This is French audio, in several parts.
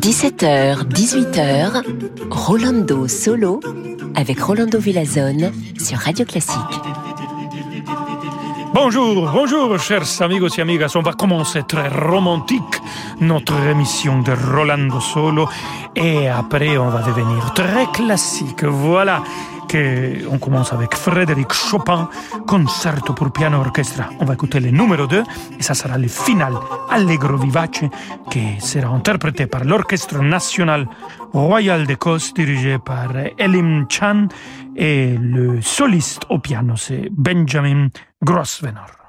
17h, 18h, Rolando Solo avec Rolando Villazone sur Radio Classique. Bonjour, bonjour, chers amigos et amigas. On va commencer très romantique notre émission de Rolando Solo et après on va devenir très classique. Voilà on commence avec Frédéric Chopin, concerto pour piano orchestra. On va écouter le numéro 2 et ça sera le final Allegro Vivace qui sera interprété par l'Orchestre National Royal d'Écosse dirigé par Elim Chan et le soliste au piano c'est Benjamin Grosvenor.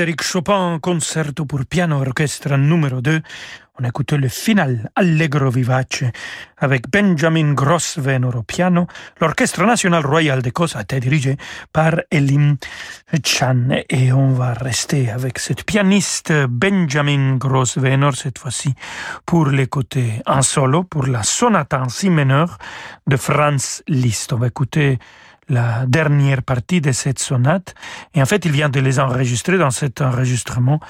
Frédéric Chopin, concerto pour piano orchestre numéro 2. On écoutait le final Allegro vivace avec Benjamin Grosvenor au piano. L'Orchestre national royal d'Écosse a été dirigé par Elim Chan. Et on va rester avec cette pianiste Benjamin Grosvenor, cette fois-ci pour l'écouter en solo, pour la sonate en si meneur de Franz Liszt. On va écouter la dernière partie de cette sonate. Et en fait, il vient de les enregistrer. Dans cet enregistrement,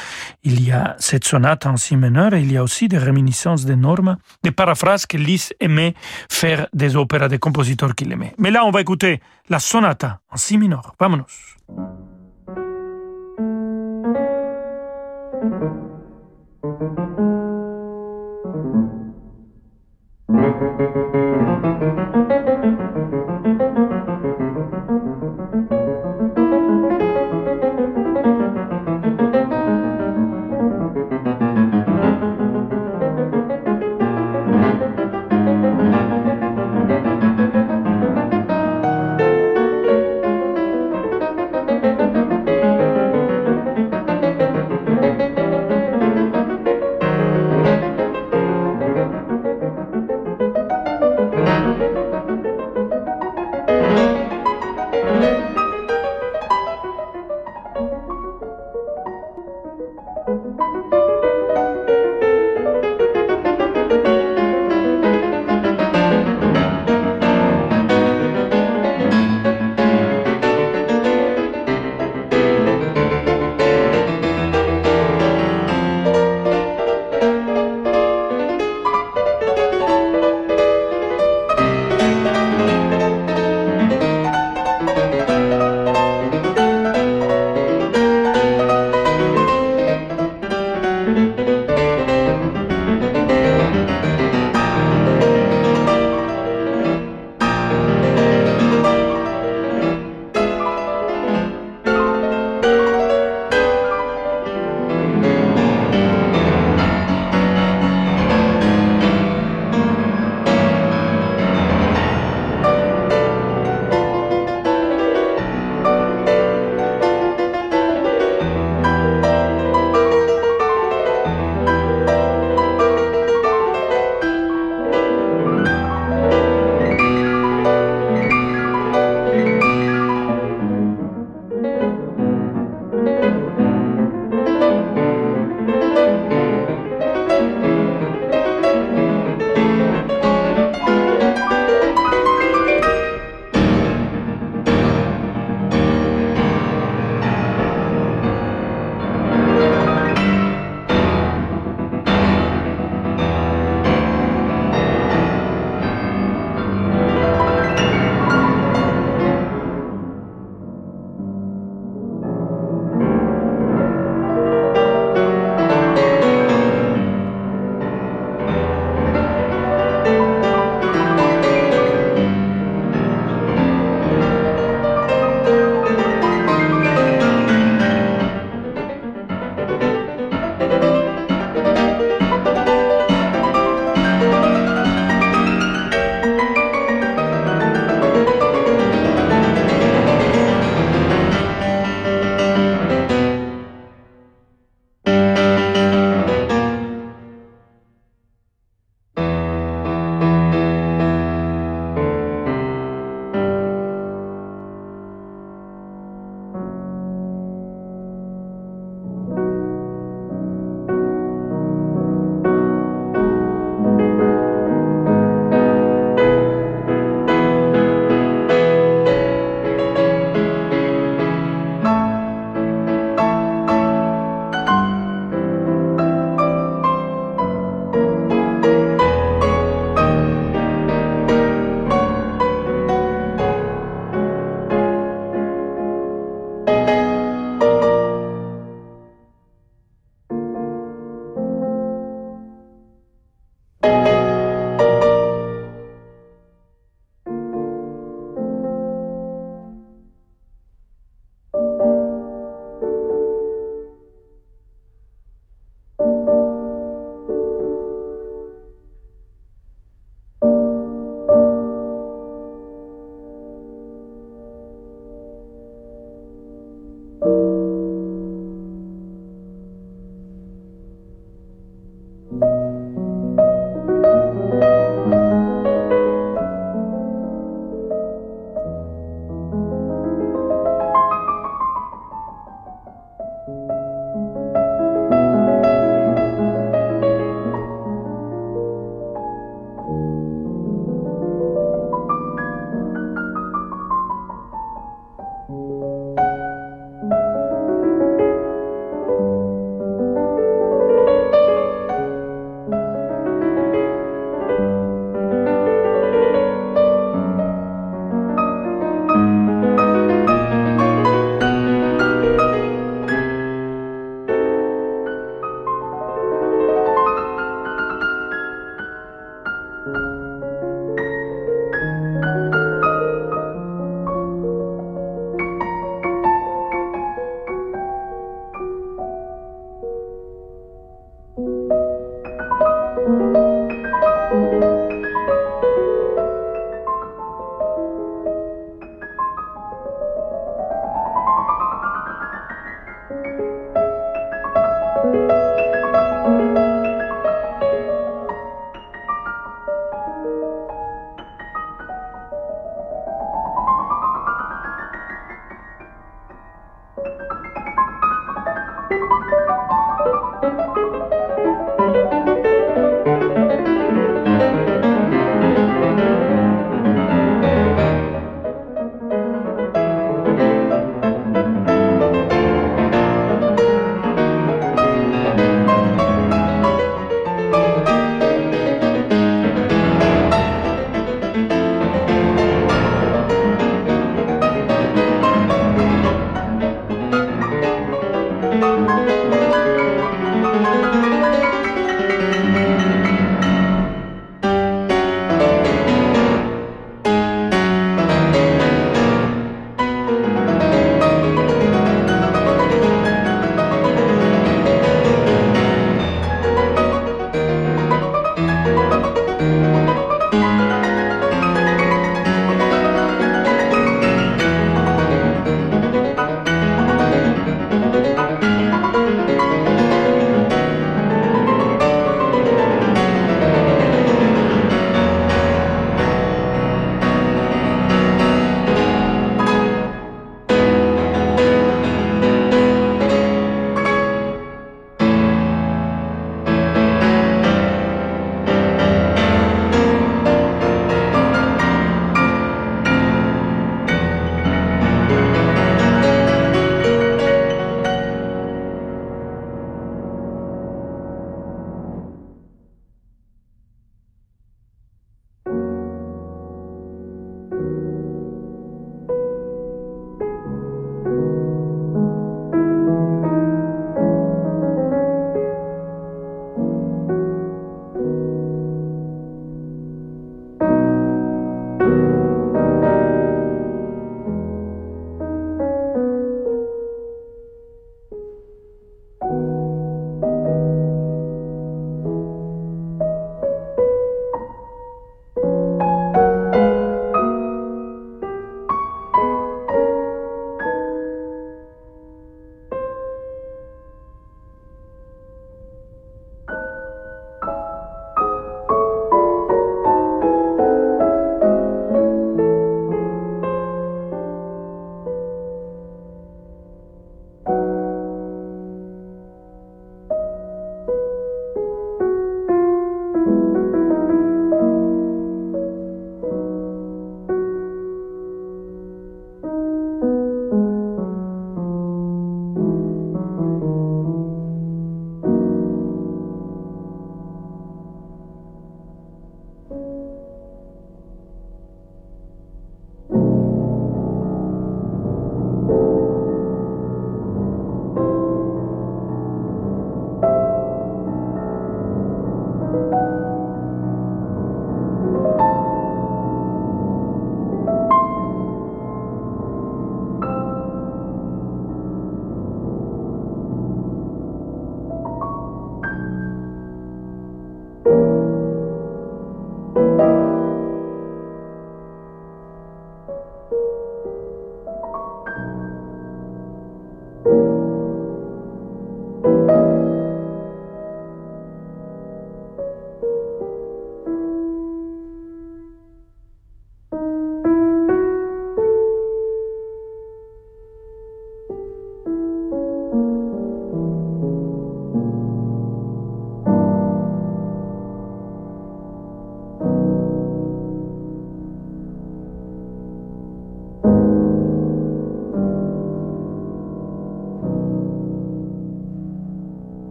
il y a cette sonate en si mineur et il y a aussi des réminiscences des normes, des paraphrases que Liszt aimait faire des opéras des compositeurs qu'il aimait. Mais là, on va écouter la sonata en si mineur. Vamonos.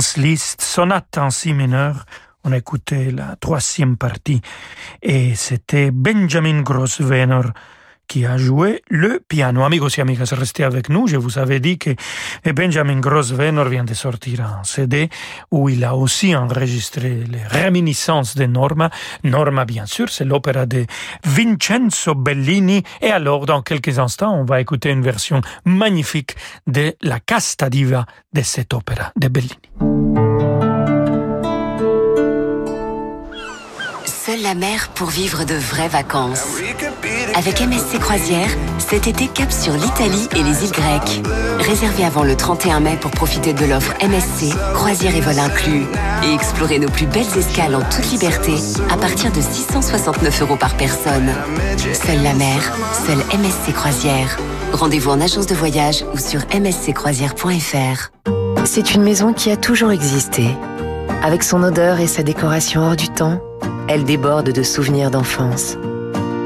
Sonate en si mineur. On a écouté la troisième partie et c'était Benjamin Grosswener qui a joué le piano. Amigos et amigas, restez avec nous. Je vous avais dit que Benjamin Grosswener vient de sortir un CD où il a aussi enregistré les réminiscences de Norma. Norma, bien sûr, c'est l'opéra de Vincenzo Bellini. Et alors, dans quelques instants, on va écouter une version magnifique de la casta diva de cette opéra de Bellini. Seule la mer pour vivre de vraies vacances. Avec MSC Croisière, cet été cap sur l'Italie et les îles grecques. Réservez avant le 31 mai pour profiter de l'offre MSC, croisière et vol inclus. Et explorer nos plus belles escales en toute liberté à partir de 669 euros par personne. Seule la mer, seule MSC Croisière. Rendez-vous en agence de voyage ou sur msccroisière.fr. C'est une maison qui a toujours existé. Avec son odeur et sa décoration hors du temps, elle déborde de souvenirs d'enfance.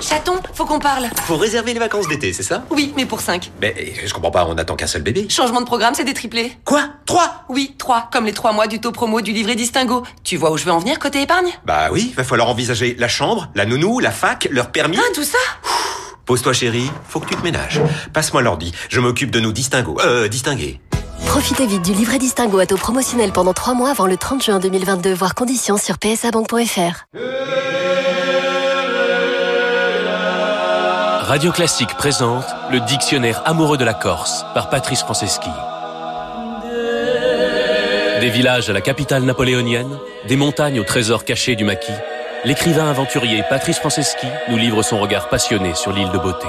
Chaton, faut qu'on parle. Faut réserver les vacances d'été, c'est ça? Oui, mais pour 5. Mais je comprends pas, on attend qu'un seul bébé. Changement de programme, c'est des triplés. Quoi? 3 Oui, 3, comme les 3 mois du taux promo du livret Distingo. Tu vois où je veux en venir côté épargne? Bah oui, va falloir envisager la chambre, la nounou, la fac, leur permis. Ah, tout ça Pose-toi chérie, faut que tu te ménages. Passe-moi l'ordi, je m'occupe de nous distingo. Euh, distinguer. Profitez vite du livret Distingo à taux promotionnel pendant 3 mois avant le 30 juin 2022, voire conditions sur psabank.fr. Radio Classique présente le dictionnaire amoureux de la Corse par Patrice Franceschi. Des villages à la capitale napoléonienne, des montagnes au trésor caché du maquis, l'écrivain aventurier Patrice Franceschi nous livre son regard passionné sur l'île de beauté.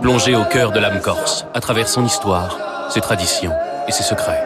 Plongé au cœur de l'âme corse, à travers son histoire, ses traditions et ses secrets.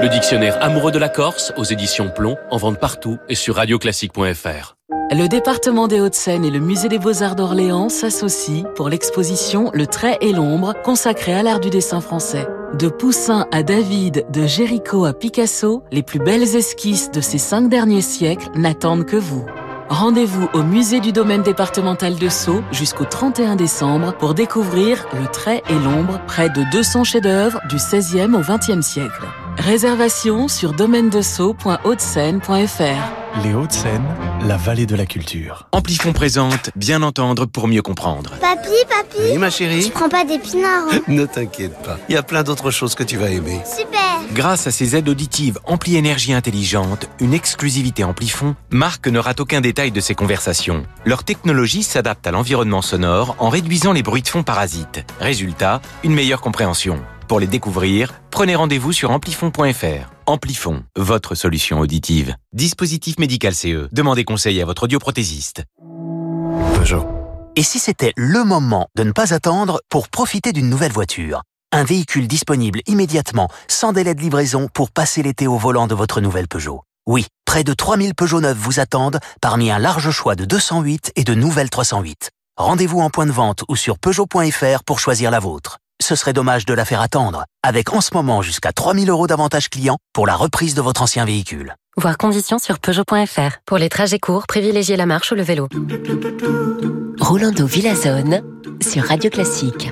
Le dictionnaire amoureux de la Corse aux éditions Plomb en vente partout et sur radioclassique.fr. Le département des Hauts-de-Seine et le musée des Beaux-Arts d'Orléans s'associent pour l'exposition Le trait et l'ombre consacrée à l'art du dessin français. De Poussin à David, de Géricault à Picasso, les plus belles esquisses de ces cinq derniers siècles n'attendent que vous. Rendez-vous au musée du domaine départemental de Sceaux jusqu'au 31 décembre pour découvrir Le trait et l'ombre, près de 200 chefs-d'œuvre du 16e au 20e siècle. Réservation sur domaine-de-sceaux.haute-seine.fr. Les Hauts-de-Seine, la vallée de la culture. Amplifon présente Bien entendre pour mieux comprendre. Papi, papi Oui, ma chérie Tu prends pas d'épinards hein Ne t'inquiète pas, il y a plein d'autres choses que tu vas aimer. Super Grâce à ses aides auditives Ampli Énergie Intelligente, une exclusivité Amplifon, Marc ne rate aucun détail de ses conversations. Leur technologie s'adapte à l'environnement sonore en réduisant les bruits de fond parasites. Résultat, une meilleure compréhension. Pour les découvrir, prenez rendez-vous sur amplifon.fr. Amplifon, votre solution auditive. Dispositif médical CE. Demandez conseil à votre audioprothésiste. Peugeot. Et si c'était le moment de ne pas attendre pour profiter d'une nouvelle voiture? Un véhicule disponible immédiatement, sans délai de livraison pour passer l'été au volant de votre nouvelle Peugeot. Oui, près de 3000 Peugeot neufs vous attendent parmi un large choix de 208 et de nouvelles 308. Rendez-vous en point de vente ou sur Peugeot.fr pour choisir la vôtre ce serait dommage de la faire attendre, avec en ce moment jusqu'à 3000 euros d'avantage client pour la reprise de votre ancien véhicule. Voir conditions sur Peugeot.fr. Pour les trajets courts, privilégiez la marche ou le vélo. Rolando Villazone sur Radio Classique.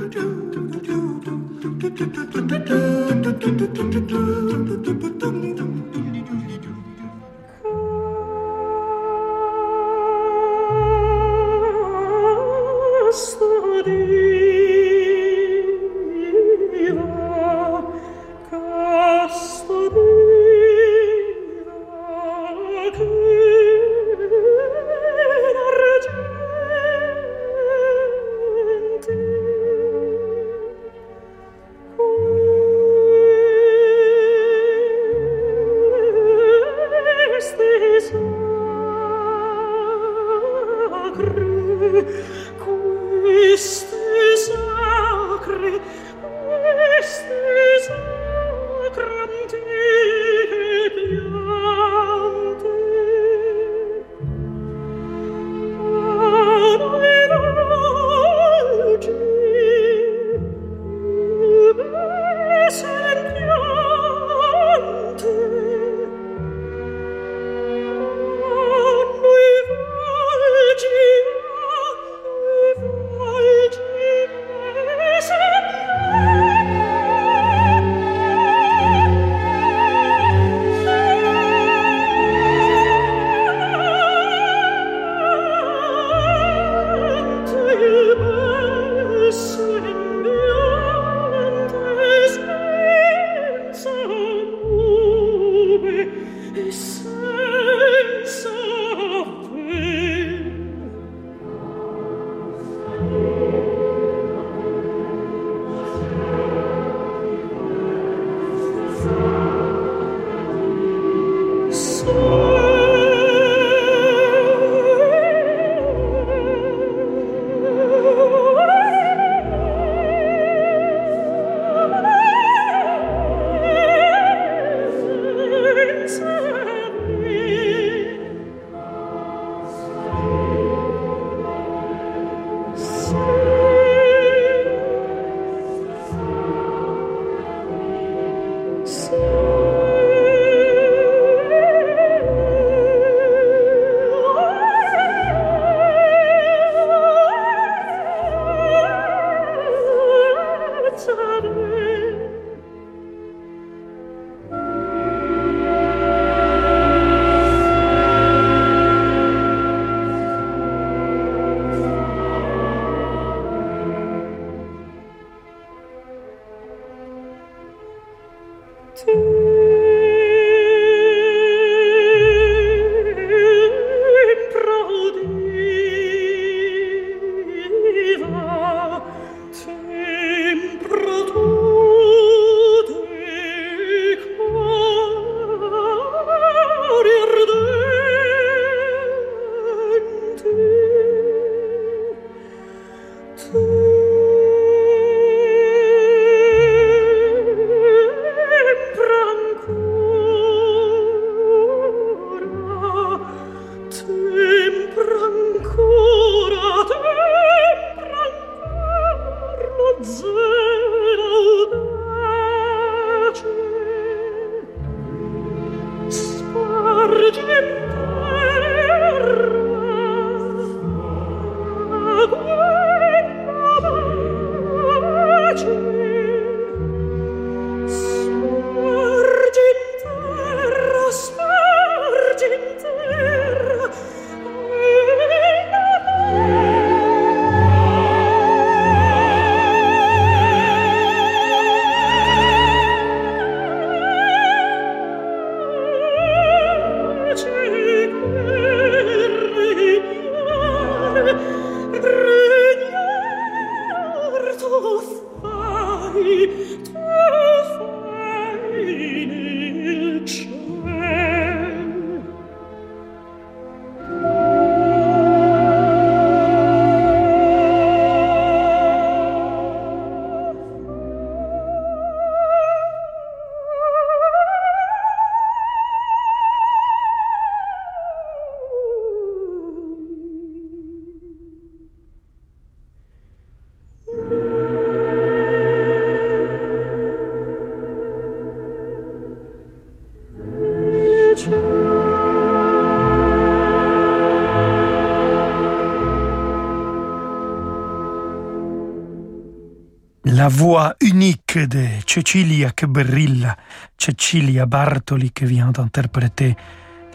Voix unique de Cecilia che brilla, Cecilia Bartoli qui vient d'interpréter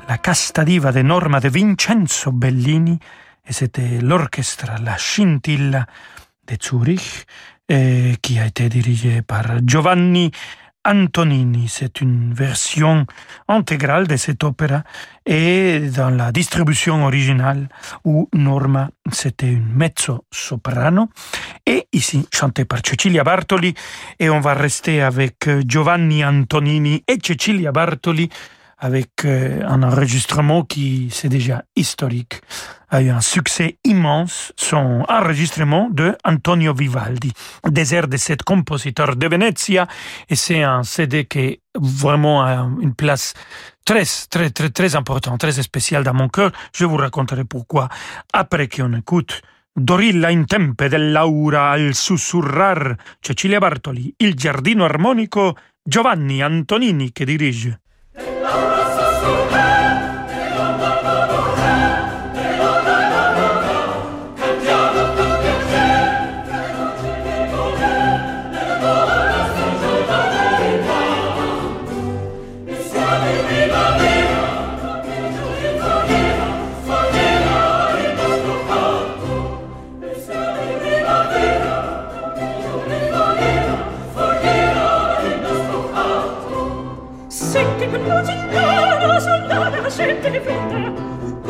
la Casta Diva de Norma de Vincenzo Bellini et c'était l'orchestre La Scintilla de Zurich et qui a été dirigé par Giovanni Antonini. C'est une version intégrale de cette opéra et dans la distribution originale où Norma c'était une mezzo-soprano et ici chanté par Cecilia Bartoli et on va rester avec Giovanni Antonini et Cecilia Bartoli avec un enregistrement qui c'est déjà historique, a eu un succès immense, son enregistrement de Antonio Vivaldi, airs de cet compositeur de Venezia, et c'est un CD qui vraiment a une place très, très, très, très importante, très spéciale dans mon cœur. Je vous raconterai pourquoi après qu'on écoute Dorilla in tempe dell'aura al sussurrar Cecilia Bartoli, il giardino armonico Giovanni Antonini che dirige.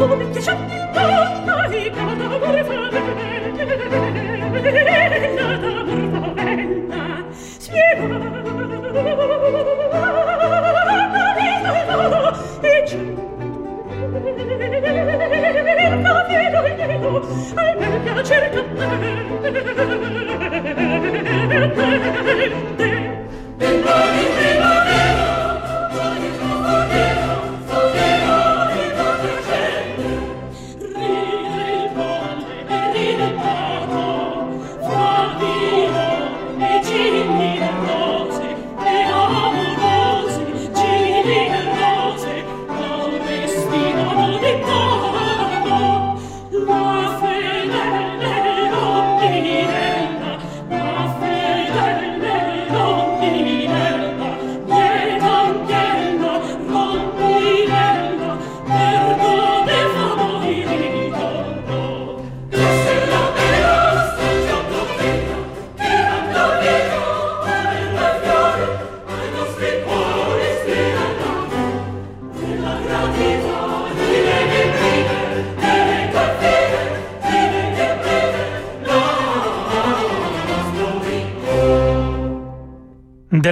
cerca me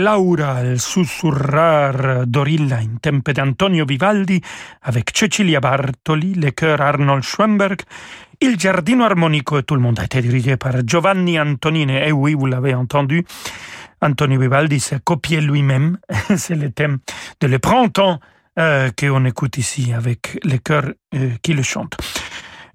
Laura, il sussurrar d'Orilla in tempe d'Antonio Vivaldi, avec Cecilia Bartoli, le chœur Arnold Schoenberg, Il Giardino Armonico, et tout le monde a été dirigé par Giovanni Antonini. Et oui, vous l'avez entendu, Antonio Vivaldi s'est copié lui-même. C'est le thème de Le Printemps euh, qu'on écoute ici avec les chœurs euh, qui le chantent.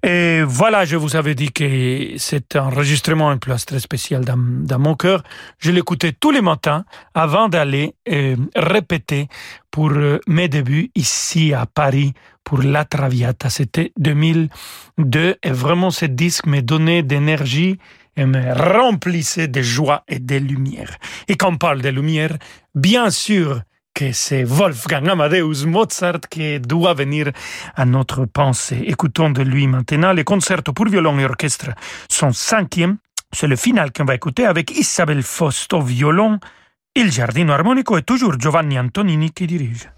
Et voilà, je vous avais dit que cet enregistrement, un place très spécial dans, dans mon cœur, je l'écoutais tous les matins avant d'aller euh, répéter pour euh, mes débuts ici à Paris pour La Traviata. C'était 2002 et vraiment ce disque me donnait d'énergie et me remplissait de joie et de lumière. Et quand on parle de lumière, bien sûr, que c'est Wolfgang Amadeus Mozart qui doit venir à notre pensée. Écoutons de lui maintenant le concerto pour violon et orchestre, son cinquième. C'est le final qu'on va écouter avec Isabelle Faust au violon. Il Giardino Armonico est toujours Giovanni Antonini qui dirige.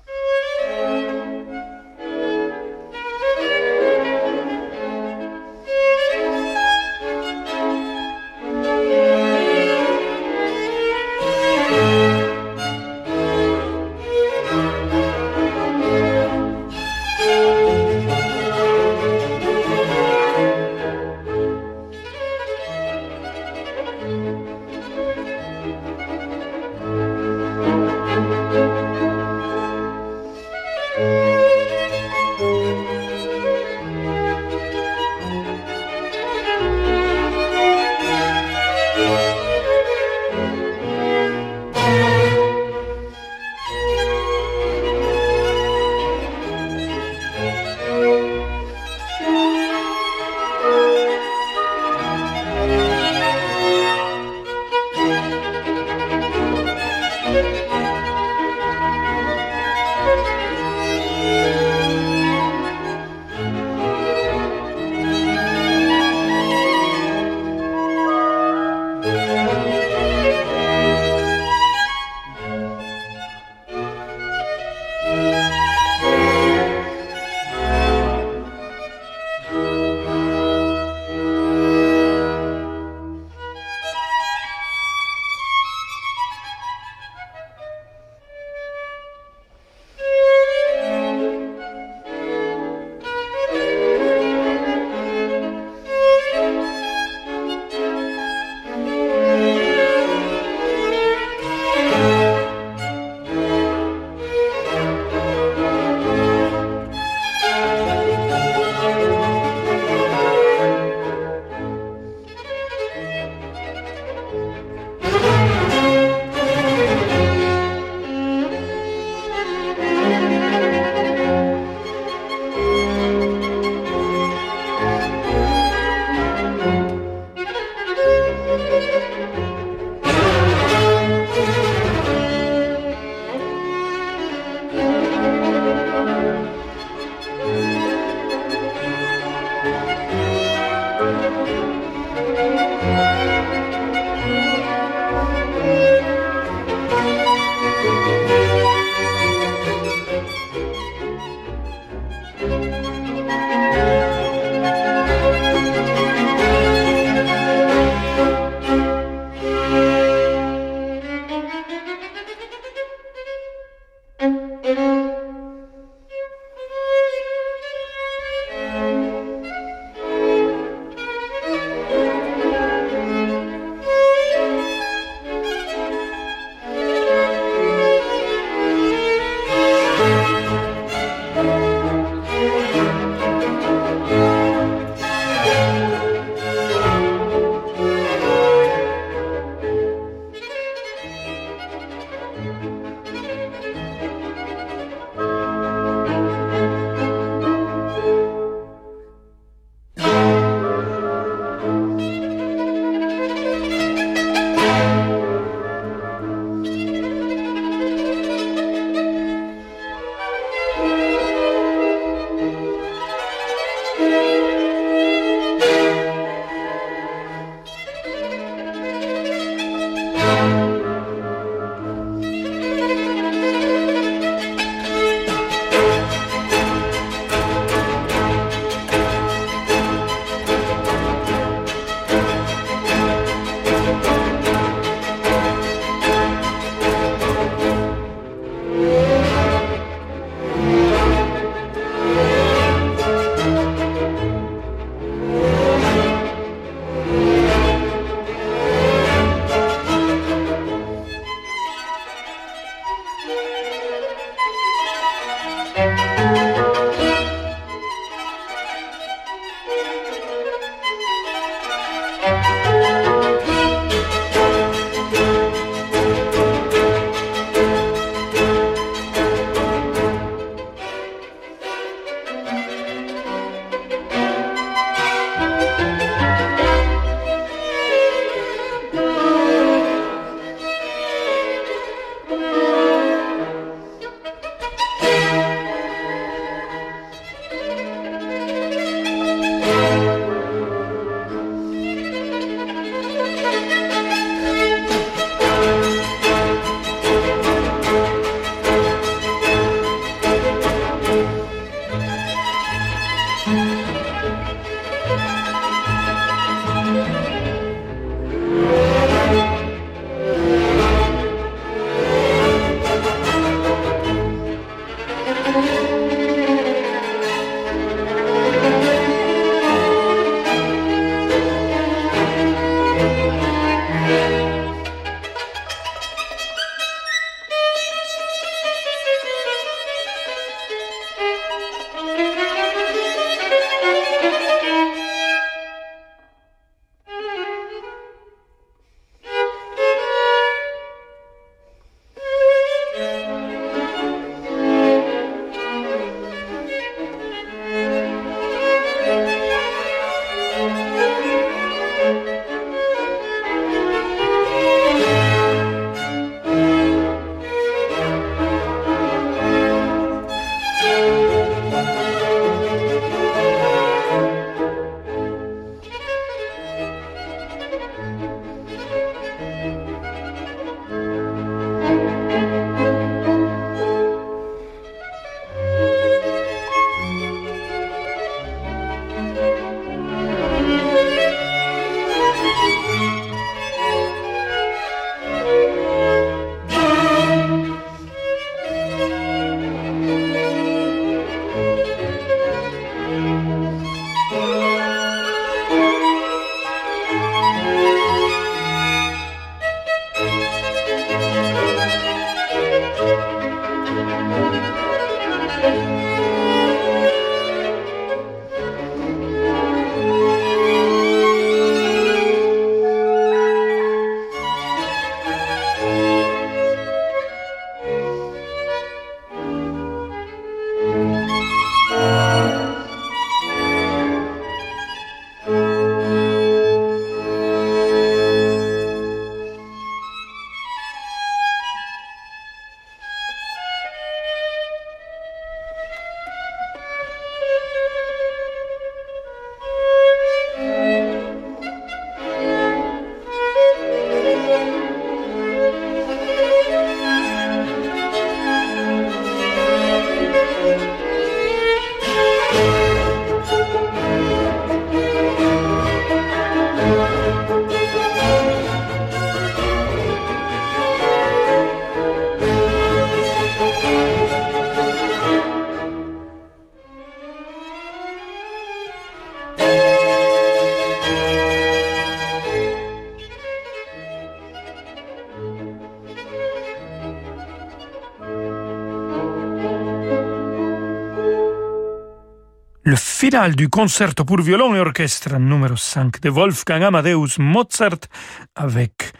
Finale du concerto pour violon et orchestre numéro 5 de Wolfgang Amadeus Mozart avec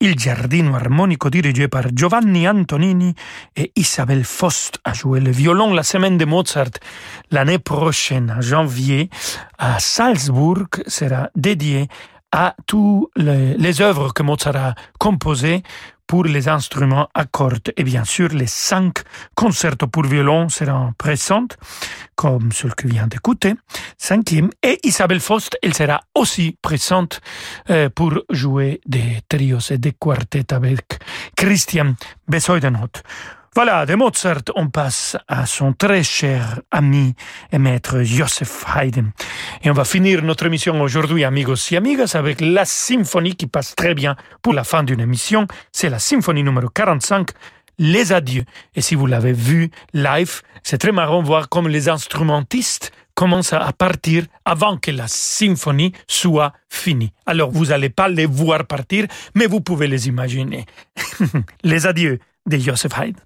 Il Giardino armonico dirigé par Giovanni Antonini et Isabelle Faust a joué le violon la semaine de Mozart. L'année prochaine, en janvier, à Salzbourg, sera dédié à toutes les œuvres que Mozart a composées pour les instruments à cordes. Et bien sûr, les cinq concertos pour violon seront présents, comme celui que vient d'écouter, cinquième. Et Isabelle Faust, elle sera aussi présente euh, pour jouer des trios et des quartets avec Christian Besoidenhout. Voilà, de Mozart, on passe à son très cher ami et maître Joseph Haydn. Et on va finir notre émission aujourd'hui, amigos et amigas, avec la symphonie qui passe très bien pour la fin d'une émission. C'est la symphonie numéro 45, Les Adieux. Et si vous l'avez vu live, c'est très marrant de voir comme les instrumentistes commencent à partir avant que la symphonie soit finie. Alors, vous n'allez pas les voir partir, mais vous pouvez les imaginer. les adieux de Joseph Haydn.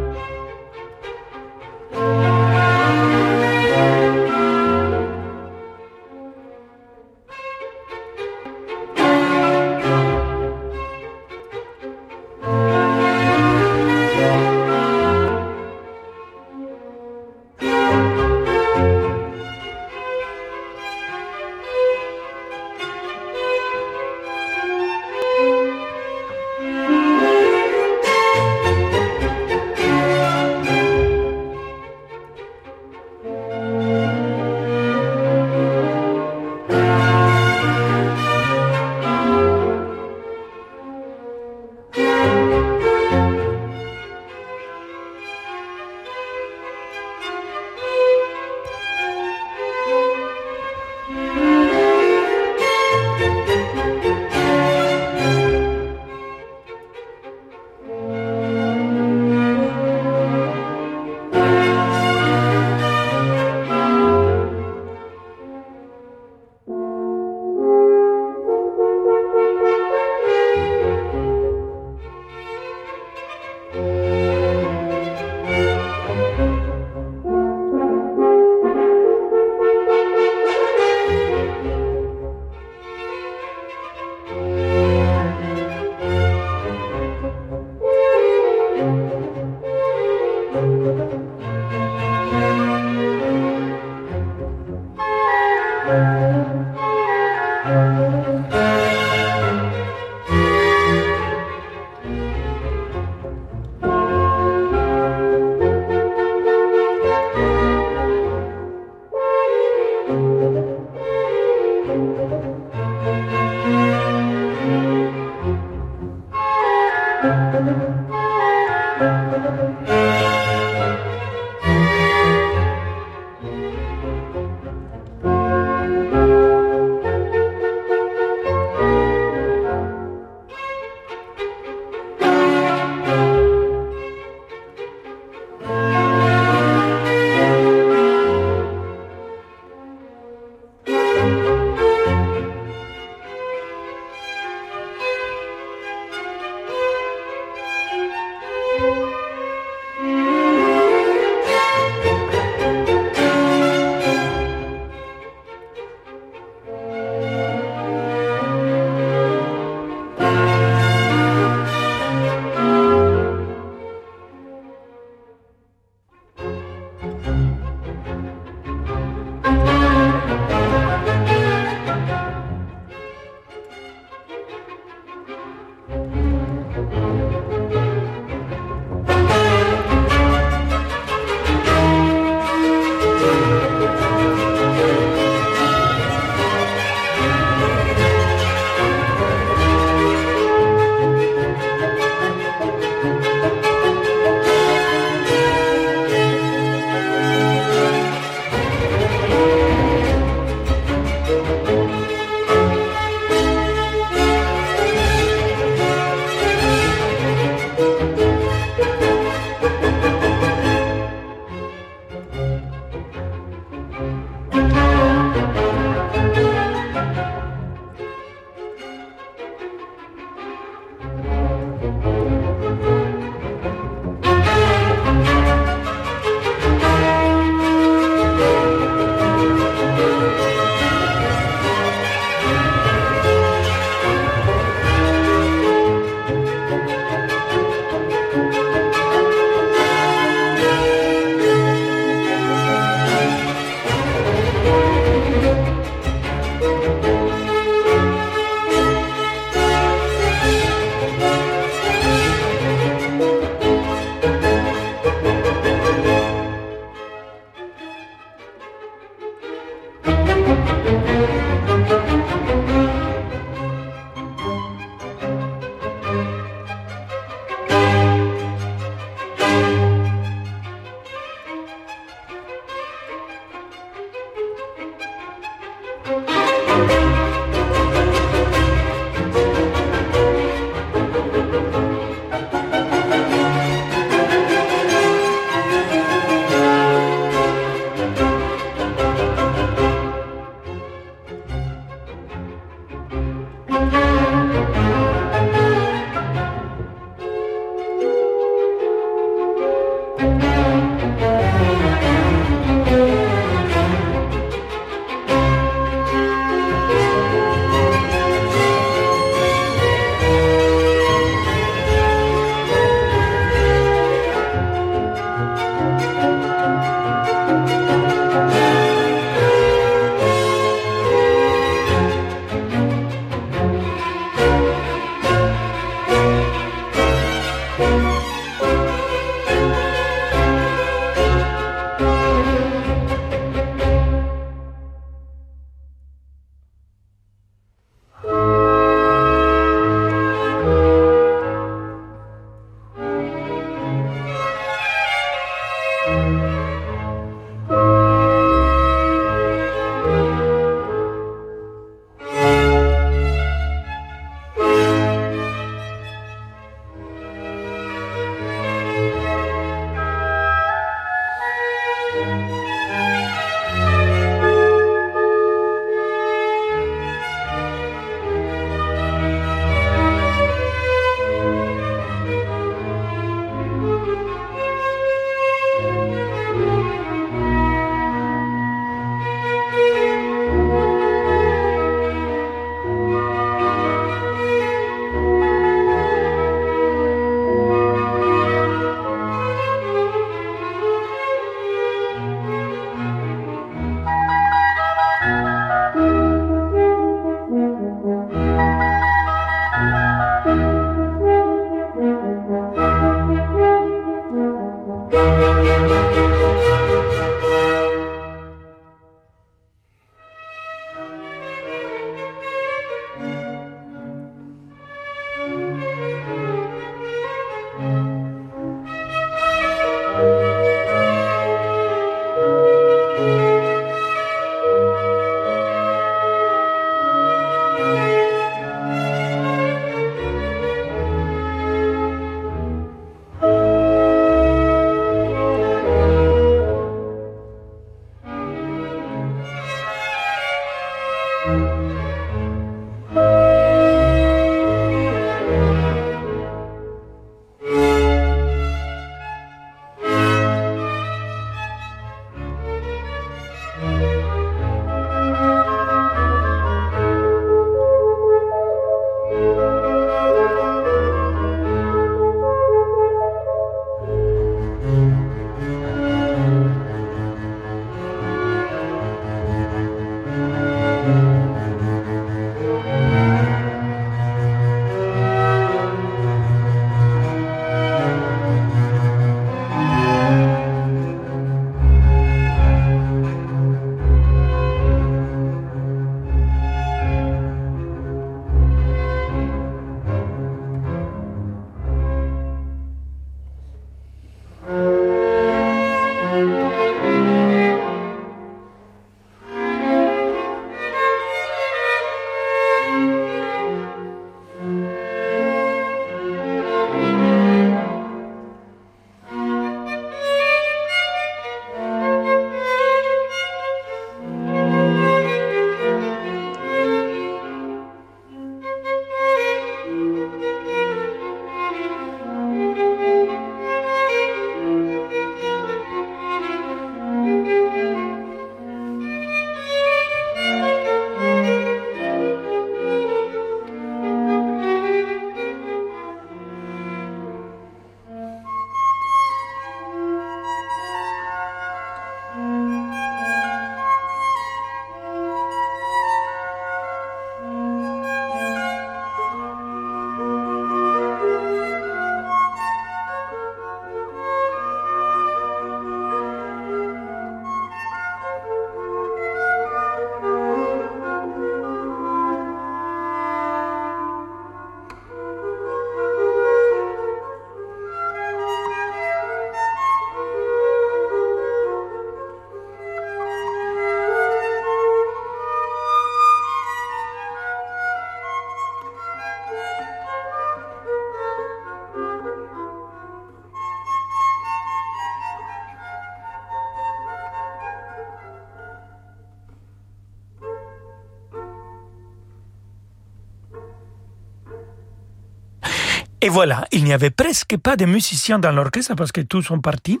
Et voilà, il n'y avait presque pas de musiciens dans l'orchestre parce que tous sont partis.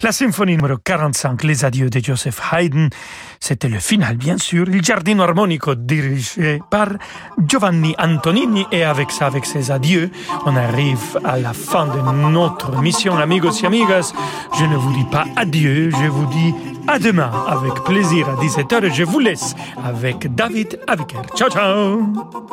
La symphonie numéro 45, Les Adieux de Joseph Haydn, c'était le final bien sûr. Il Giardino Armonico dirigé par Giovanni Antonini et avec ça, avec ses adieux, on arrive à la fin de notre mission, amigos et amigas. Je ne vous dis pas adieu, je vous dis à demain avec plaisir à 17h et je vous laisse avec David Aviker. Ciao ciao